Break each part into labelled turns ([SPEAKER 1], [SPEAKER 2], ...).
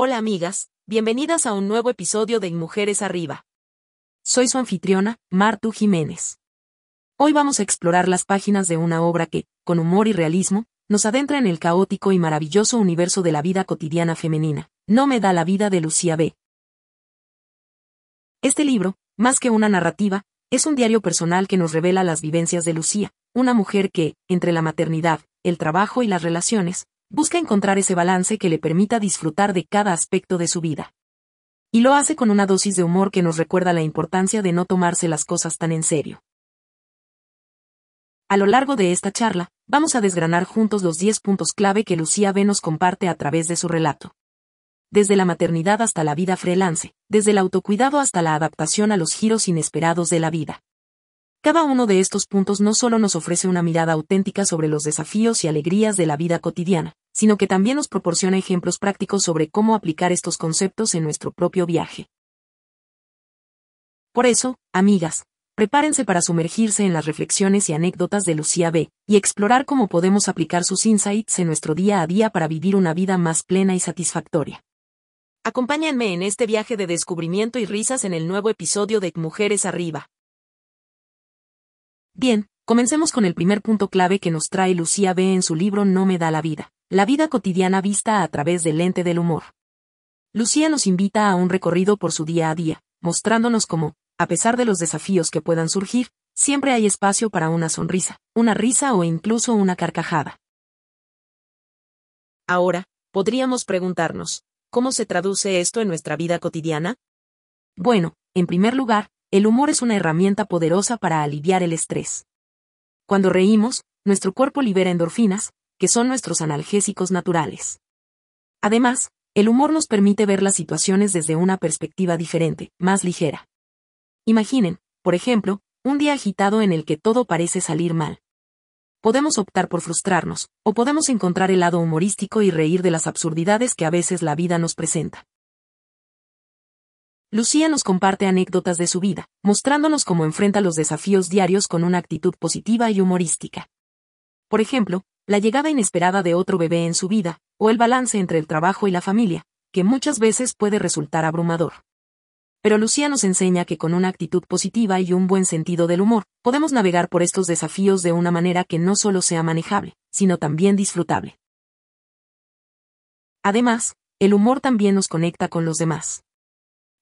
[SPEAKER 1] Hola amigas, bienvenidas a un nuevo episodio de Mujeres Arriba. Soy su anfitriona, Martu Jiménez. Hoy vamos a explorar las páginas de una obra que, con humor y realismo, nos adentra en el caótico y maravilloso universo de la vida cotidiana femenina. No me da la vida de Lucía B. Este libro, más que una narrativa, es un diario personal que nos revela las vivencias de Lucía, una mujer que, entre la maternidad, el trabajo y las relaciones, busca encontrar ese balance que le permita disfrutar de cada aspecto de su vida. Y lo hace con una dosis de humor que nos recuerda la importancia de no tomarse las cosas tan en serio. A lo largo de esta charla, vamos a desgranar juntos los 10 puntos clave que Lucía B nos comparte a través de su relato. Desde la maternidad hasta la vida freelance, desde el autocuidado hasta la adaptación a los giros inesperados de la vida. Cada uno de estos puntos no solo nos ofrece una mirada auténtica sobre los desafíos y alegrías de la vida cotidiana, sino que también nos proporciona ejemplos prácticos sobre cómo aplicar estos conceptos en nuestro propio viaje. Por eso, amigas, prepárense para sumergirse en las reflexiones y anécdotas de Lucía B. y explorar cómo podemos aplicar sus insights en nuestro día a día para vivir una vida más plena y satisfactoria. Acompáñenme en este viaje de descubrimiento y risas en el nuevo episodio de Mujeres Arriba. Bien, comencemos con el primer punto clave que nos trae Lucía B. en su libro No me da la vida, la vida cotidiana vista a través del lente del humor. Lucía nos invita a un recorrido por su día a día, mostrándonos cómo, a pesar de los desafíos que puedan surgir, siempre hay espacio para una sonrisa, una risa o incluso una carcajada. Ahora, podríamos preguntarnos, ¿cómo se traduce esto en nuestra vida cotidiana? Bueno, en primer lugar, el humor es una herramienta poderosa para aliviar el estrés. Cuando reímos, nuestro cuerpo libera endorfinas, que son nuestros analgésicos naturales. Además, el humor nos permite ver las situaciones desde una perspectiva diferente, más ligera. Imaginen, por ejemplo, un día agitado en el que todo parece salir mal. Podemos optar por frustrarnos, o podemos encontrar el lado humorístico y reír de las absurdidades que a veces la vida nos presenta. Lucía nos comparte anécdotas de su vida, mostrándonos cómo enfrenta los desafíos diarios con una actitud positiva y humorística. Por ejemplo, la llegada inesperada de otro bebé en su vida, o el balance entre el trabajo y la familia, que muchas veces puede resultar abrumador. Pero Lucía nos enseña que con una actitud positiva y un buen sentido del humor, podemos navegar por estos desafíos de una manera que no solo sea manejable, sino también disfrutable. Además, el humor también nos conecta con los demás.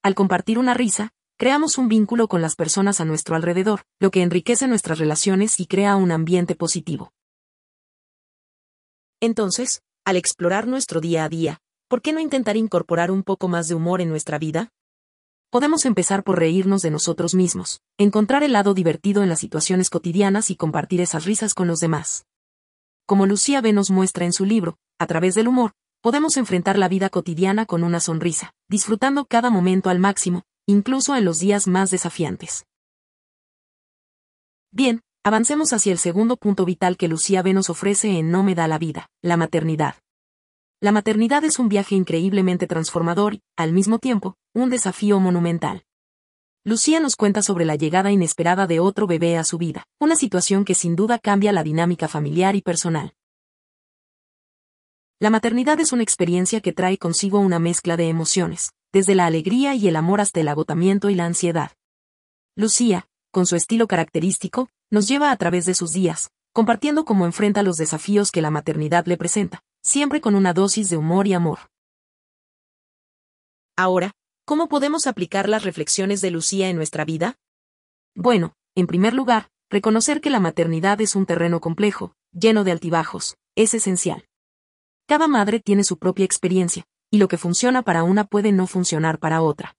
[SPEAKER 1] Al compartir una risa, creamos un vínculo con las personas a nuestro alrededor, lo que enriquece nuestras relaciones y crea un ambiente positivo. Entonces, al explorar nuestro día a día, ¿por qué no intentar incorporar un poco más de humor en nuestra vida? Podemos empezar por reírnos de nosotros mismos, encontrar el lado divertido en las situaciones cotidianas y compartir esas risas con los demás. Como Lucía B nos muestra en su libro, a través del humor, podemos enfrentar la vida cotidiana con una sonrisa, disfrutando cada momento al máximo, incluso en los días más desafiantes. Bien, avancemos hacia el segundo punto vital que Lucía B nos ofrece en No me da la vida, la maternidad. La maternidad es un viaje increíblemente transformador y, al mismo tiempo, un desafío monumental. Lucía nos cuenta sobre la llegada inesperada de otro bebé a su vida, una situación que sin duda cambia la dinámica familiar y personal. La maternidad es una experiencia que trae consigo una mezcla de emociones, desde la alegría y el amor hasta el agotamiento y la ansiedad. Lucía, con su estilo característico, nos lleva a través de sus días, compartiendo cómo enfrenta los desafíos que la maternidad le presenta, siempre con una dosis de humor y amor. Ahora, ¿cómo podemos aplicar las reflexiones de Lucía en nuestra vida? Bueno, en primer lugar, reconocer que la maternidad es un terreno complejo, lleno de altibajos, es esencial. Cada madre tiene su propia experiencia, y lo que funciona para una puede no funcionar para otra.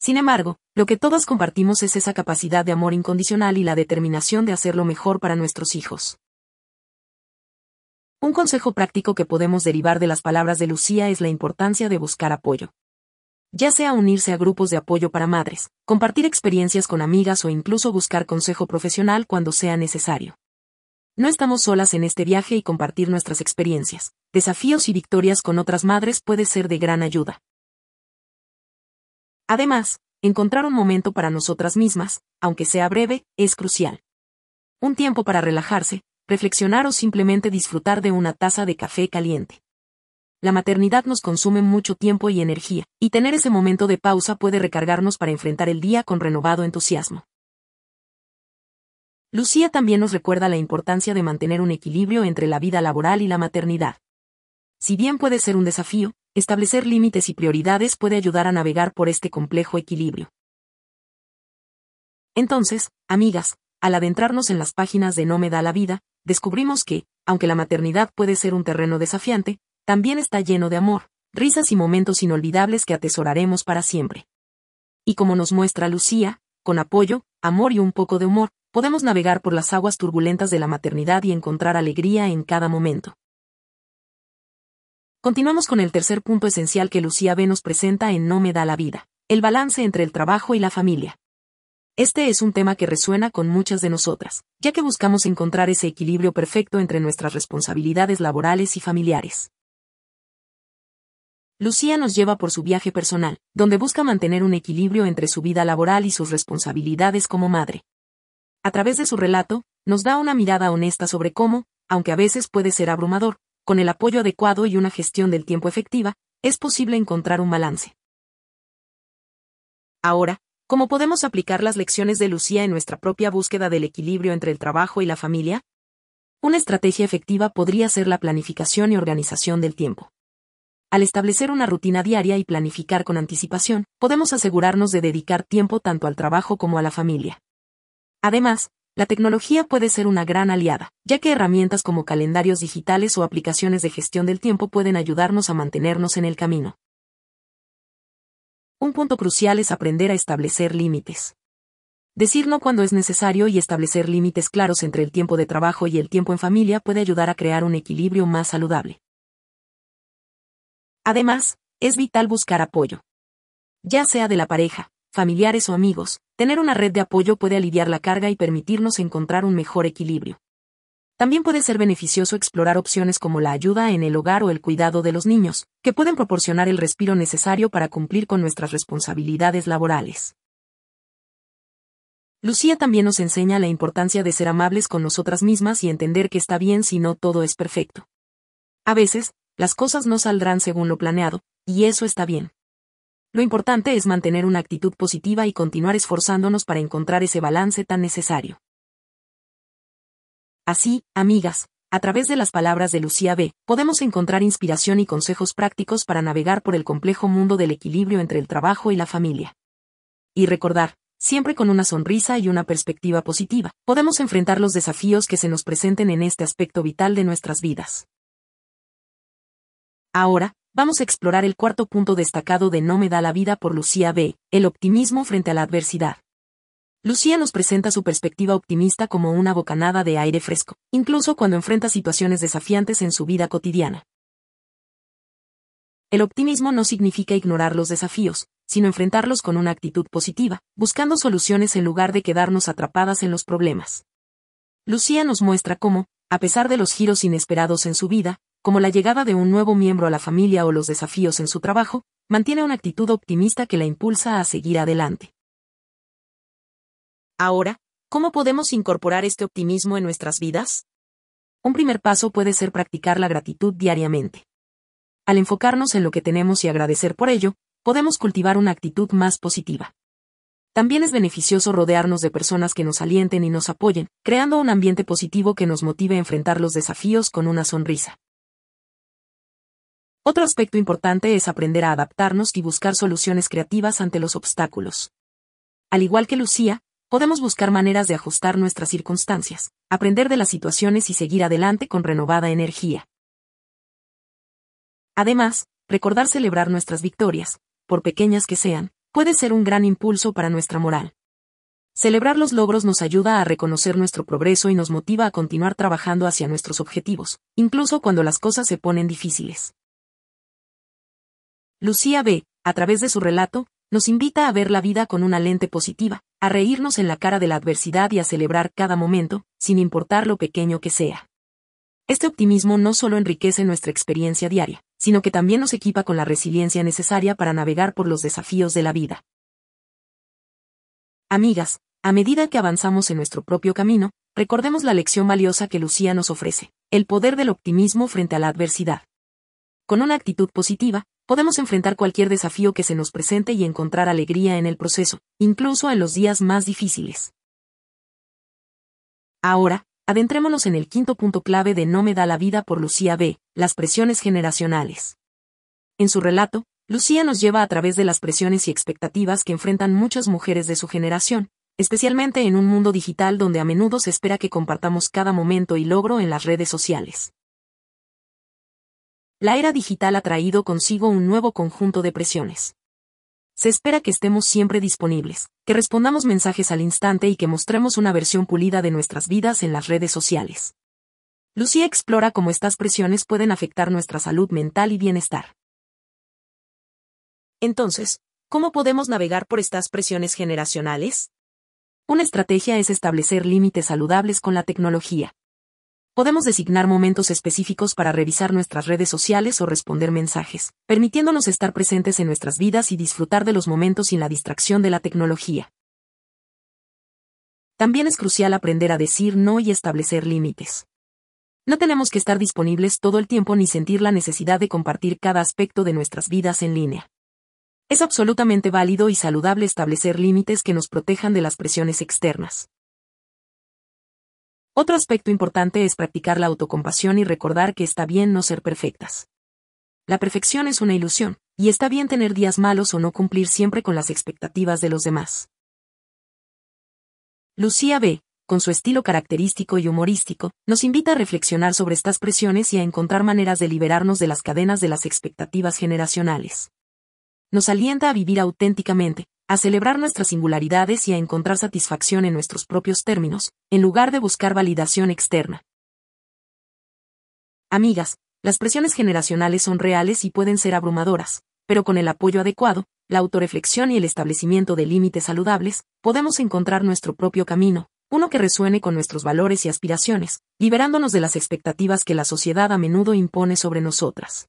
[SPEAKER 1] Sin embargo, lo que todas compartimos es esa capacidad de amor incondicional y la determinación de hacer lo mejor para nuestros hijos. Un consejo práctico que podemos derivar de las palabras de Lucía es la importancia de buscar apoyo. Ya sea unirse a grupos de apoyo para madres, compartir experiencias con amigas o incluso buscar consejo profesional cuando sea necesario. No estamos solas en este viaje y compartir nuestras experiencias, desafíos y victorias con otras madres puede ser de gran ayuda. Además, encontrar un momento para nosotras mismas, aunque sea breve, es crucial. Un tiempo para relajarse, reflexionar o simplemente disfrutar de una taza de café caliente. la maternidad nos consume mucho tiempo y energía, y tener ese momento de pausa puede recargarnos para enfrentar el día con renovado entusiasmo. Lucía también nos recuerda la importancia de mantener un equilibrio entre la vida laboral y la maternidad. Si bien puede ser un desafío, establecer límites y prioridades puede ayudar a navegar por este complejo equilibrio. Entonces, amigas, al adentrarnos en las páginas de No me da la vida, descubrimos que, aunque la maternidad puede ser un terreno desafiante, también está lleno de amor, risas y momentos inolvidables que atesoraremos para siempre. Y como nos muestra Lucía, con apoyo, amor y un poco de humor, podemos navegar por las aguas turbulentas de la maternidad y encontrar alegría en cada momento. Continuamos con el tercer punto esencial que Lucía B nos presenta en No me da la vida, el balance entre el trabajo y la familia. Este es un tema que resuena con muchas de nosotras, ya que buscamos encontrar ese equilibrio perfecto entre nuestras responsabilidades laborales y familiares. Lucía nos lleva por su viaje personal, donde busca mantener un equilibrio entre su vida laboral y sus responsabilidades como madre. A través de su relato, nos da una mirada honesta sobre cómo, aunque a veces puede ser abrumador, con el apoyo adecuado y una gestión del tiempo efectiva, es posible encontrar un balance. Ahora, ¿cómo podemos aplicar las lecciones de Lucía en nuestra propia búsqueda del equilibrio entre el trabajo y la familia? Una estrategia efectiva podría ser la planificación y organización del tiempo. Al establecer una rutina diaria y planificar con anticipación, podemos asegurarnos de dedicar tiempo tanto al trabajo como a la familia. Además, la tecnología puede ser una gran aliada, ya que herramientas como calendarios digitales o aplicaciones de gestión del tiempo pueden ayudarnos a mantenernos en el camino. Un punto crucial es aprender a establecer límites. Decir no cuando es necesario y establecer límites claros entre el tiempo de trabajo y el tiempo en familia puede ayudar a crear un equilibrio más saludable. Además, es vital buscar apoyo. Ya sea de la pareja, familiares o amigos, tener una red de apoyo puede aliviar la carga y permitirnos encontrar un mejor equilibrio. También puede ser beneficioso explorar opciones como la ayuda en el hogar o el cuidado de los niños, que pueden proporcionar el respiro necesario para cumplir con nuestras responsabilidades laborales. Lucía también nos enseña la importancia de ser amables con nosotras mismas y entender que está bien si no todo es perfecto. A veces, las cosas no saldrán según lo planeado, y eso está bien. Lo importante es mantener una actitud positiva y continuar esforzándonos para encontrar ese balance tan necesario. Así, amigas, a través de las palabras de Lucía B., podemos encontrar inspiración y consejos prácticos para navegar por el complejo mundo del equilibrio entre el trabajo y la familia. Y recordar, siempre con una sonrisa y una perspectiva positiva, podemos enfrentar los desafíos que se nos presenten en este aspecto vital de nuestras vidas. Ahora, vamos a explorar el cuarto punto destacado de No me da la vida por Lucía B., el optimismo frente a la adversidad. Lucía nos presenta su perspectiva optimista como una bocanada de aire fresco, incluso cuando enfrenta situaciones desafiantes en su vida cotidiana. El optimismo no significa ignorar los desafíos, sino enfrentarlos con una actitud positiva, buscando soluciones en lugar de quedarnos atrapadas en los problemas. Lucía nos muestra cómo, a pesar de los giros inesperados en su vida, como la llegada de un nuevo miembro a la familia o los desafíos en su trabajo, mantiene una actitud optimista que la impulsa a seguir adelante. Ahora, ¿cómo podemos incorporar este optimismo en nuestras vidas? Un primer paso puede ser practicar la gratitud diariamente. Al enfocarnos en lo que tenemos y agradecer por ello, podemos cultivar una actitud más positiva. También es beneficioso rodearnos de personas que nos alienten y nos apoyen, creando un ambiente positivo que nos motive a enfrentar los desafíos con una sonrisa. Otro aspecto importante es aprender a adaptarnos y buscar soluciones creativas ante los obstáculos. Al igual que Lucía, podemos buscar maneras de ajustar nuestras circunstancias, aprender de las situaciones y seguir adelante con renovada energía. Además, recordar celebrar nuestras victorias, por pequeñas que sean, puede ser un gran impulso para nuestra moral. Celebrar los logros nos ayuda a reconocer nuestro progreso y nos motiva a continuar trabajando hacia nuestros objetivos, incluso cuando las cosas se ponen difíciles. Lucía B., a través de su relato, nos invita a ver la vida con una lente positiva, a reírnos en la cara de la adversidad y a celebrar cada momento, sin importar lo pequeño que sea. Este optimismo no solo enriquece nuestra experiencia diaria, sino que también nos equipa con la resiliencia necesaria para navegar por los desafíos de la vida. Amigas, a medida que avanzamos en nuestro propio camino, recordemos la lección valiosa que Lucía nos ofrece, el poder del optimismo frente a la adversidad. Con una actitud positiva, podemos enfrentar cualquier desafío que se nos presente y encontrar alegría en el proceso, incluso en los días más difíciles. Ahora, adentrémonos en el quinto punto clave de No me da la vida por Lucía B., las presiones generacionales. En su relato, Lucía nos lleva a través de las presiones y expectativas que enfrentan muchas mujeres de su generación, especialmente en un mundo digital donde a menudo se espera que compartamos cada momento y logro en las redes sociales. La era digital ha traído consigo un nuevo conjunto de presiones. Se espera que estemos siempre disponibles, que respondamos mensajes al instante y que mostremos una versión pulida de nuestras vidas en las redes sociales. Lucía explora cómo estas presiones pueden afectar nuestra salud mental y bienestar. Entonces, ¿cómo podemos navegar por estas presiones generacionales? Una estrategia es establecer límites saludables con la tecnología podemos designar momentos específicos para revisar nuestras redes sociales o responder mensajes, permitiéndonos estar presentes en nuestras vidas y disfrutar de los momentos sin la distracción de la tecnología. También es crucial aprender a decir no y establecer límites. No tenemos que estar disponibles todo el tiempo ni sentir la necesidad de compartir cada aspecto de nuestras vidas en línea. Es absolutamente válido y saludable establecer límites que nos protejan de las presiones externas. Otro aspecto importante es practicar la autocompasión y recordar que está bien no ser perfectas. La perfección es una ilusión, y está bien tener días malos o no cumplir siempre con las expectativas de los demás. Lucía B., con su estilo característico y humorístico, nos invita a reflexionar sobre estas presiones y a encontrar maneras de liberarnos de las cadenas de las expectativas generacionales. Nos alienta a vivir auténticamente, a celebrar nuestras singularidades y a encontrar satisfacción en nuestros propios términos, en lugar de buscar validación externa. Amigas, las presiones generacionales son reales y pueden ser abrumadoras, pero con el apoyo adecuado, la autoreflexión y el establecimiento de límites saludables, podemos encontrar nuestro propio camino, uno que resuene con nuestros valores y aspiraciones, liberándonos de las expectativas que la sociedad a menudo impone sobre nosotras.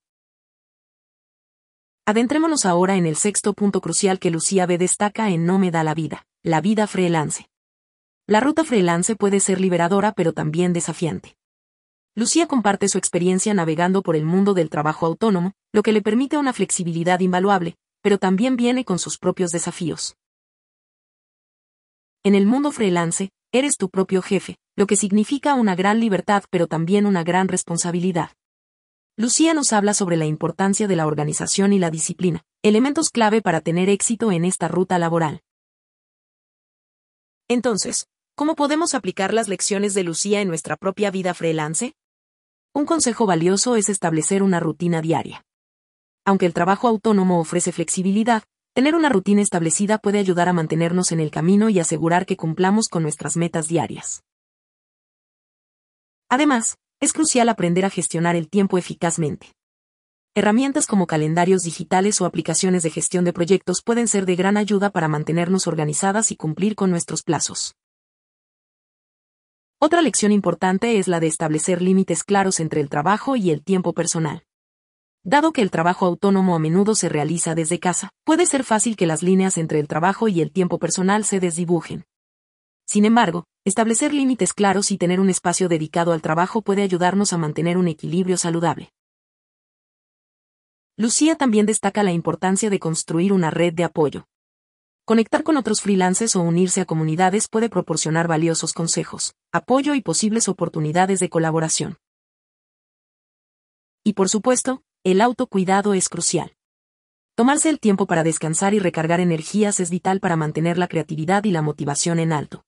[SPEAKER 1] Adentrémonos ahora en el sexto punto crucial que Lucía B destaca en No me da la vida, la vida freelance. La ruta freelance puede ser liberadora pero también desafiante. Lucía comparte su experiencia navegando por el mundo del trabajo autónomo, lo que le permite una flexibilidad invaluable, pero también viene con sus propios desafíos. En el mundo freelance, eres tu propio jefe, lo que significa una gran libertad pero también una gran responsabilidad. Lucía nos habla sobre la importancia de la organización y la disciplina, elementos clave para tener éxito en esta ruta laboral. Entonces, ¿cómo podemos aplicar las lecciones de Lucía en nuestra propia vida freelance? Un consejo valioso es establecer una rutina diaria. Aunque el trabajo autónomo ofrece flexibilidad, tener una rutina establecida puede ayudar a mantenernos en el camino y asegurar que cumplamos con nuestras metas diarias. Además, es crucial aprender a gestionar el tiempo eficazmente. Herramientas como calendarios digitales o aplicaciones de gestión de proyectos pueden ser de gran ayuda para mantenernos organizadas y cumplir con nuestros plazos. Otra lección importante es la de establecer límites claros entre el trabajo y el tiempo personal. Dado que el trabajo autónomo a menudo se realiza desde casa, puede ser fácil que las líneas entre el trabajo y el tiempo personal se desdibujen. Sin embargo, establecer límites claros y tener un espacio dedicado al trabajo puede ayudarnos a mantener un equilibrio saludable. Lucía también destaca la importancia de construir una red de apoyo. Conectar con otros freelancers o unirse a comunidades puede proporcionar valiosos consejos, apoyo y posibles oportunidades de colaboración. Y por supuesto, el autocuidado es crucial. Tomarse el tiempo para descansar y recargar energías es vital para mantener la creatividad y la motivación en alto.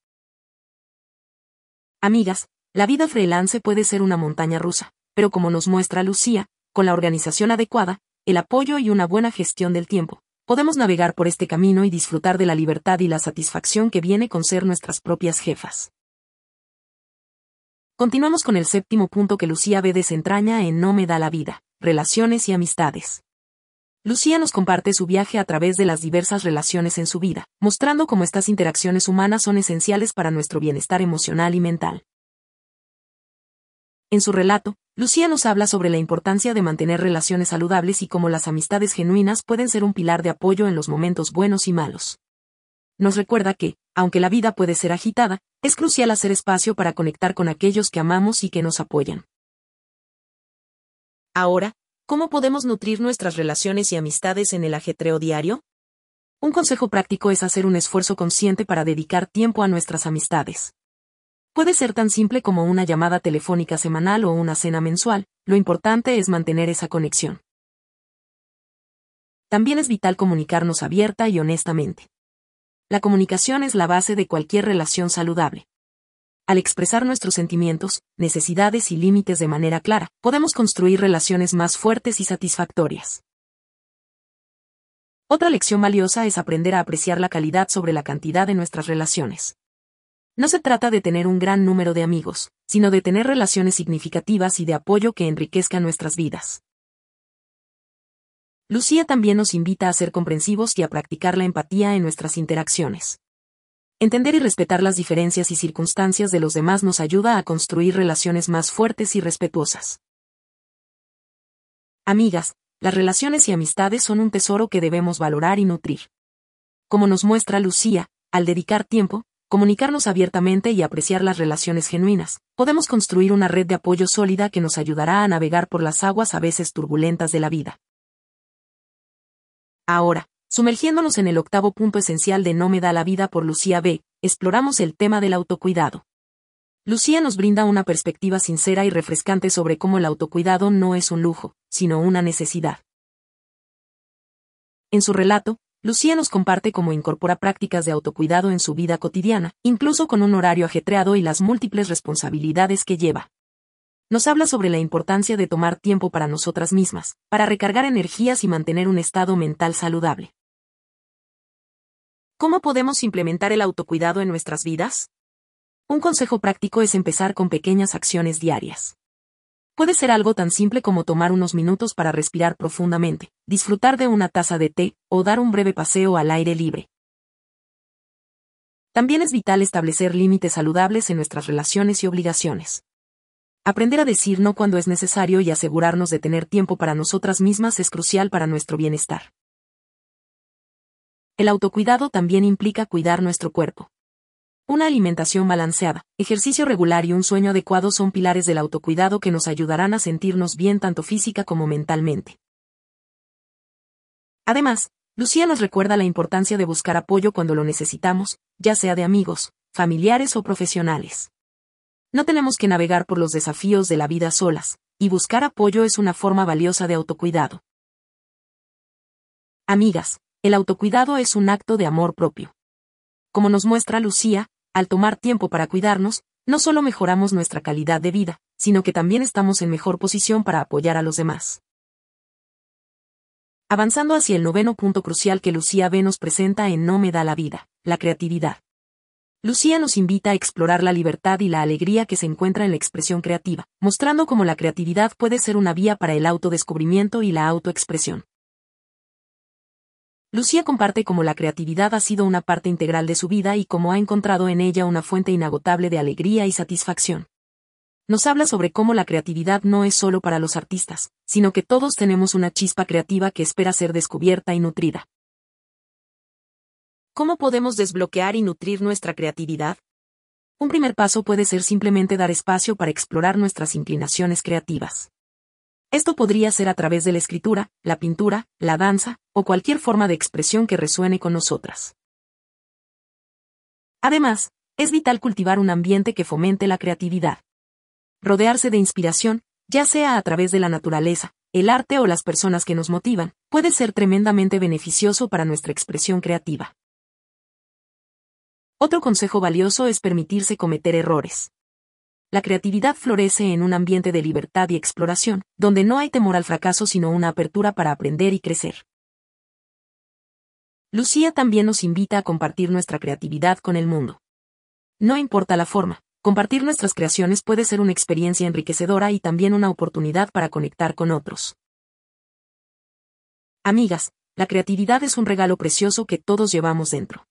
[SPEAKER 1] Amigas, la vida freelance puede ser una montaña rusa, pero como nos muestra Lucía, con la organización adecuada, el apoyo y una buena gestión del tiempo, podemos navegar por este camino y disfrutar de la libertad y la satisfacción que viene con ser nuestras propias jefas. Continuamos con el séptimo punto que Lucía ve desentraña en No me da la vida, relaciones y amistades. Lucía nos comparte su viaje a través de las diversas relaciones en su vida, mostrando cómo estas interacciones humanas son esenciales para nuestro bienestar emocional y mental. En su relato, Lucía nos habla sobre la importancia de mantener relaciones saludables y cómo las amistades genuinas pueden ser un pilar de apoyo en los momentos buenos y malos. Nos recuerda que, aunque la vida puede ser agitada, es crucial hacer espacio para conectar con aquellos que amamos y que nos apoyan. Ahora, ¿Cómo podemos nutrir nuestras relaciones y amistades en el ajetreo diario? Un consejo práctico es hacer un esfuerzo consciente para dedicar tiempo a nuestras amistades. Puede ser tan simple como una llamada telefónica semanal o una cena mensual, lo importante es mantener esa conexión. También es vital comunicarnos abierta y honestamente. La comunicación es la base de cualquier relación saludable. Al expresar nuestros sentimientos, necesidades y límites de manera clara, podemos construir relaciones más fuertes y satisfactorias. Otra lección valiosa es aprender a apreciar la calidad sobre la cantidad de nuestras relaciones. No se trata de tener un gran número de amigos, sino de tener relaciones significativas y de apoyo que enriquezcan nuestras vidas. Lucía también nos invita a ser comprensivos y a practicar la empatía en nuestras interacciones. Entender y respetar las diferencias y circunstancias de los demás nos ayuda a construir relaciones más fuertes y respetuosas. Amigas, las relaciones y amistades son un tesoro que debemos valorar y nutrir. Como nos muestra Lucía, al dedicar tiempo, comunicarnos abiertamente y apreciar las relaciones genuinas, podemos construir una red de apoyo sólida que nos ayudará a navegar por las aguas a veces turbulentas de la vida. Ahora, Sumergiéndonos en el octavo punto esencial de No me da la vida por Lucía B., exploramos el tema del autocuidado. Lucía nos brinda una perspectiva sincera y refrescante sobre cómo el autocuidado no es un lujo, sino una necesidad. En su relato, Lucía nos comparte cómo incorpora prácticas de autocuidado en su vida cotidiana, incluso con un horario ajetreado y las múltiples responsabilidades que lleva. Nos habla sobre la importancia de tomar tiempo para nosotras mismas, para recargar energías y mantener un estado mental saludable. ¿Cómo podemos implementar el autocuidado en nuestras vidas? Un consejo práctico es empezar con pequeñas acciones diarias. Puede ser algo tan simple como tomar unos minutos para respirar profundamente, disfrutar de una taza de té, o dar un breve paseo al aire libre. También es vital establecer límites saludables en nuestras relaciones y obligaciones. Aprender a decir no cuando es necesario y asegurarnos de tener tiempo para nosotras mismas es crucial para nuestro bienestar. El autocuidado también implica cuidar nuestro cuerpo. Una alimentación balanceada, ejercicio regular y un sueño adecuado son pilares del autocuidado que nos ayudarán a sentirnos bien tanto física como mentalmente. Además, Lucía nos recuerda la importancia de buscar apoyo cuando lo necesitamos, ya sea de amigos, familiares o profesionales. No tenemos que navegar por los desafíos de la vida solas, y buscar apoyo es una forma valiosa de autocuidado. Amigas, el autocuidado es un acto de amor propio. Como nos muestra Lucía, al tomar tiempo para cuidarnos, no solo mejoramos nuestra calidad de vida, sino que también estamos en mejor posición para apoyar a los demás. Avanzando hacia el noveno punto crucial que Lucía B nos presenta en No me da la vida, la creatividad. Lucía nos invita a explorar la libertad y la alegría que se encuentra en la expresión creativa, mostrando cómo la creatividad puede ser una vía para el autodescubrimiento y la autoexpresión. Lucía comparte cómo la creatividad ha sido una parte integral de su vida y cómo ha encontrado en ella una fuente inagotable de alegría y satisfacción. Nos habla sobre cómo la creatividad no es solo para los artistas, sino que todos tenemos una chispa creativa que espera ser descubierta y nutrida. ¿Cómo podemos desbloquear y nutrir nuestra creatividad? Un primer paso puede ser simplemente dar espacio para explorar nuestras inclinaciones creativas. Esto podría ser a través de la escritura, la pintura, la danza, o cualquier forma de expresión que resuene con nosotras. Además, es vital cultivar un ambiente que fomente la creatividad. Rodearse de inspiración, ya sea a través de la naturaleza, el arte o las personas que nos motivan, puede ser tremendamente beneficioso para nuestra expresión creativa. Otro consejo valioso es permitirse cometer errores la creatividad florece en un ambiente de libertad y exploración, donde no hay temor al fracaso sino una apertura para aprender y crecer. Lucía también nos invita a compartir nuestra creatividad con el mundo. No importa la forma, compartir nuestras creaciones puede ser una experiencia enriquecedora y también una oportunidad para conectar con otros. Amigas, la creatividad es un regalo precioso que todos llevamos dentro.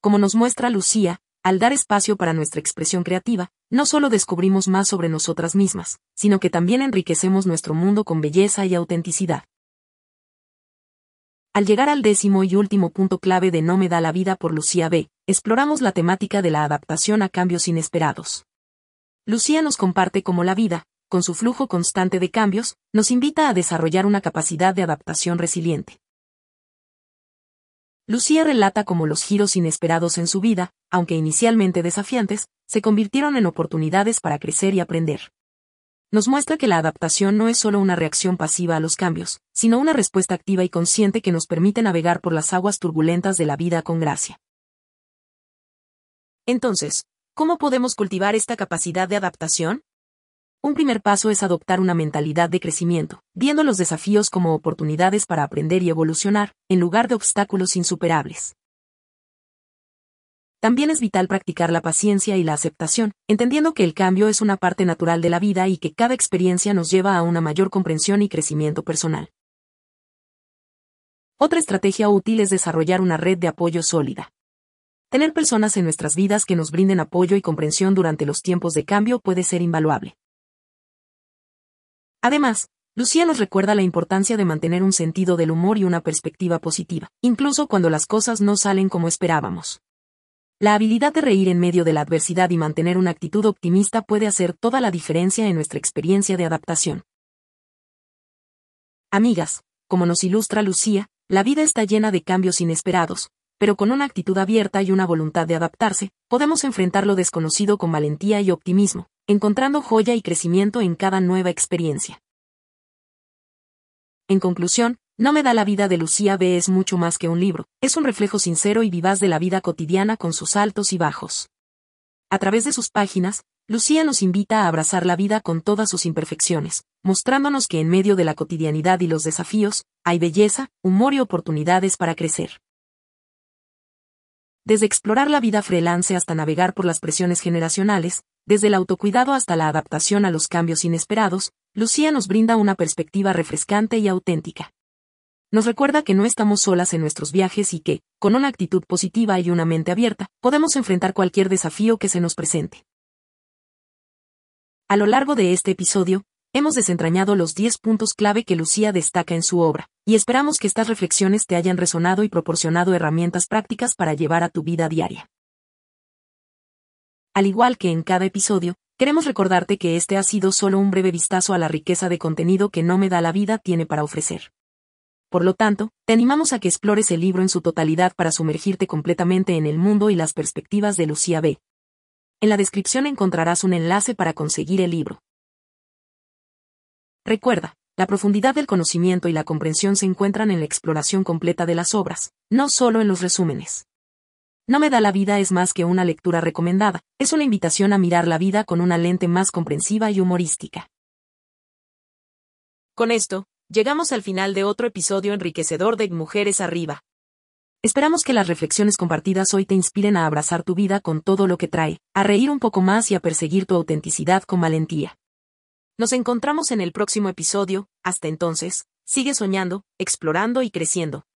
[SPEAKER 1] Como nos muestra Lucía, al dar espacio para nuestra expresión creativa, no solo descubrimos más sobre nosotras mismas, sino que también enriquecemos nuestro mundo con belleza y autenticidad. Al llegar al décimo y último punto clave de No me da la vida por Lucía B., exploramos la temática de la adaptación a cambios inesperados. Lucía nos comparte cómo la vida, con su flujo constante de cambios, nos invita a desarrollar una capacidad de adaptación resiliente. Lucía relata cómo los giros inesperados en su vida, aunque inicialmente desafiantes, se convirtieron en oportunidades para crecer y aprender. Nos muestra que la adaptación no es solo una reacción pasiva a los cambios, sino una respuesta activa y consciente que nos permite navegar por las aguas turbulentas de la vida con gracia. Entonces, ¿cómo podemos cultivar esta capacidad de adaptación? Un primer paso es adoptar una mentalidad de crecimiento, viendo los desafíos como oportunidades para aprender y evolucionar, en lugar de obstáculos insuperables. También es vital practicar la paciencia y la aceptación, entendiendo que el cambio es una parte natural de la vida y que cada experiencia nos lleva a una mayor comprensión y crecimiento personal. Otra estrategia útil es desarrollar una red de apoyo sólida. Tener personas en nuestras vidas que nos brinden apoyo y comprensión durante los tiempos de cambio puede ser invaluable. Además, Lucía nos recuerda la importancia de mantener un sentido del humor y una perspectiva positiva, incluso cuando las cosas no salen como esperábamos. La habilidad de reír en medio de la adversidad y mantener una actitud optimista puede hacer toda la diferencia en nuestra experiencia de adaptación. Amigas, como nos ilustra Lucía, la vida está llena de cambios inesperados, pero con una actitud abierta y una voluntad de adaptarse, podemos enfrentar lo desconocido con valentía y optimismo, encontrando joya y crecimiento en cada nueva experiencia. En conclusión, No me da la vida de Lucía B es mucho más que un libro, es un reflejo sincero y vivaz de la vida cotidiana con sus altos y bajos. A través de sus páginas, Lucía nos invita a abrazar la vida con todas sus imperfecciones, mostrándonos que en medio de la cotidianidad y los desafíos, hay belleza, humor y oportunidades para crecer. Desde explorar la vida freelance hasta navegar por las presiones generacionales, desde el autocuidado hasta la adaptación a los cambios inesperados, Lucía nos brinda una perspectiva refrescante y auténtica. Nos recuerda que no estamos solas en nuestros viajes y que, con una actitud positiva y una mente abierta, podemos enfrentar cualquier desafío que se nos presente. A lo largo de este episodio, hemos desentrañado los 10 puntos clave que Lucía destaca en su obra, y esperamos que estas reflexiones te hayan resonado y proporcionado herramientas prácticas para llevar a tu vida diaria. Al igual que en cada episodio, queremos recordarte que este ha sido solo un breve vistazo a la riqueza de contenido que No me da la vida tiene para ofrecer. Por lo tanto, te animamos a que explores el libro en su totalidad para sumergirte completamente en el mundo y las perspectivas de Lucía B. En la descripción encontrarás un enlace para conseguir el libro. Recuerda, la profundidad del conocimiento y la comprensión se encuentran en la exploración completa de las obras, no solo en los resúmenes. No me da la vida es más que una lectura recomendada, es una invitación a mirar la vida con una lente más comprensiva y humorística. Con esto, llegamos al final de otro episodio enriquecedor de Mujeres Arriba. Esperamos que las reflexiones compartidas hoy te inspiren a abrazar tu vida con todo lo que trae, a reír un poco más y a perseguir tu autenticidad con valentía. Nos encontramos en el próximo episodio, hasta entonces, sigue soñando, explorando y creciendo.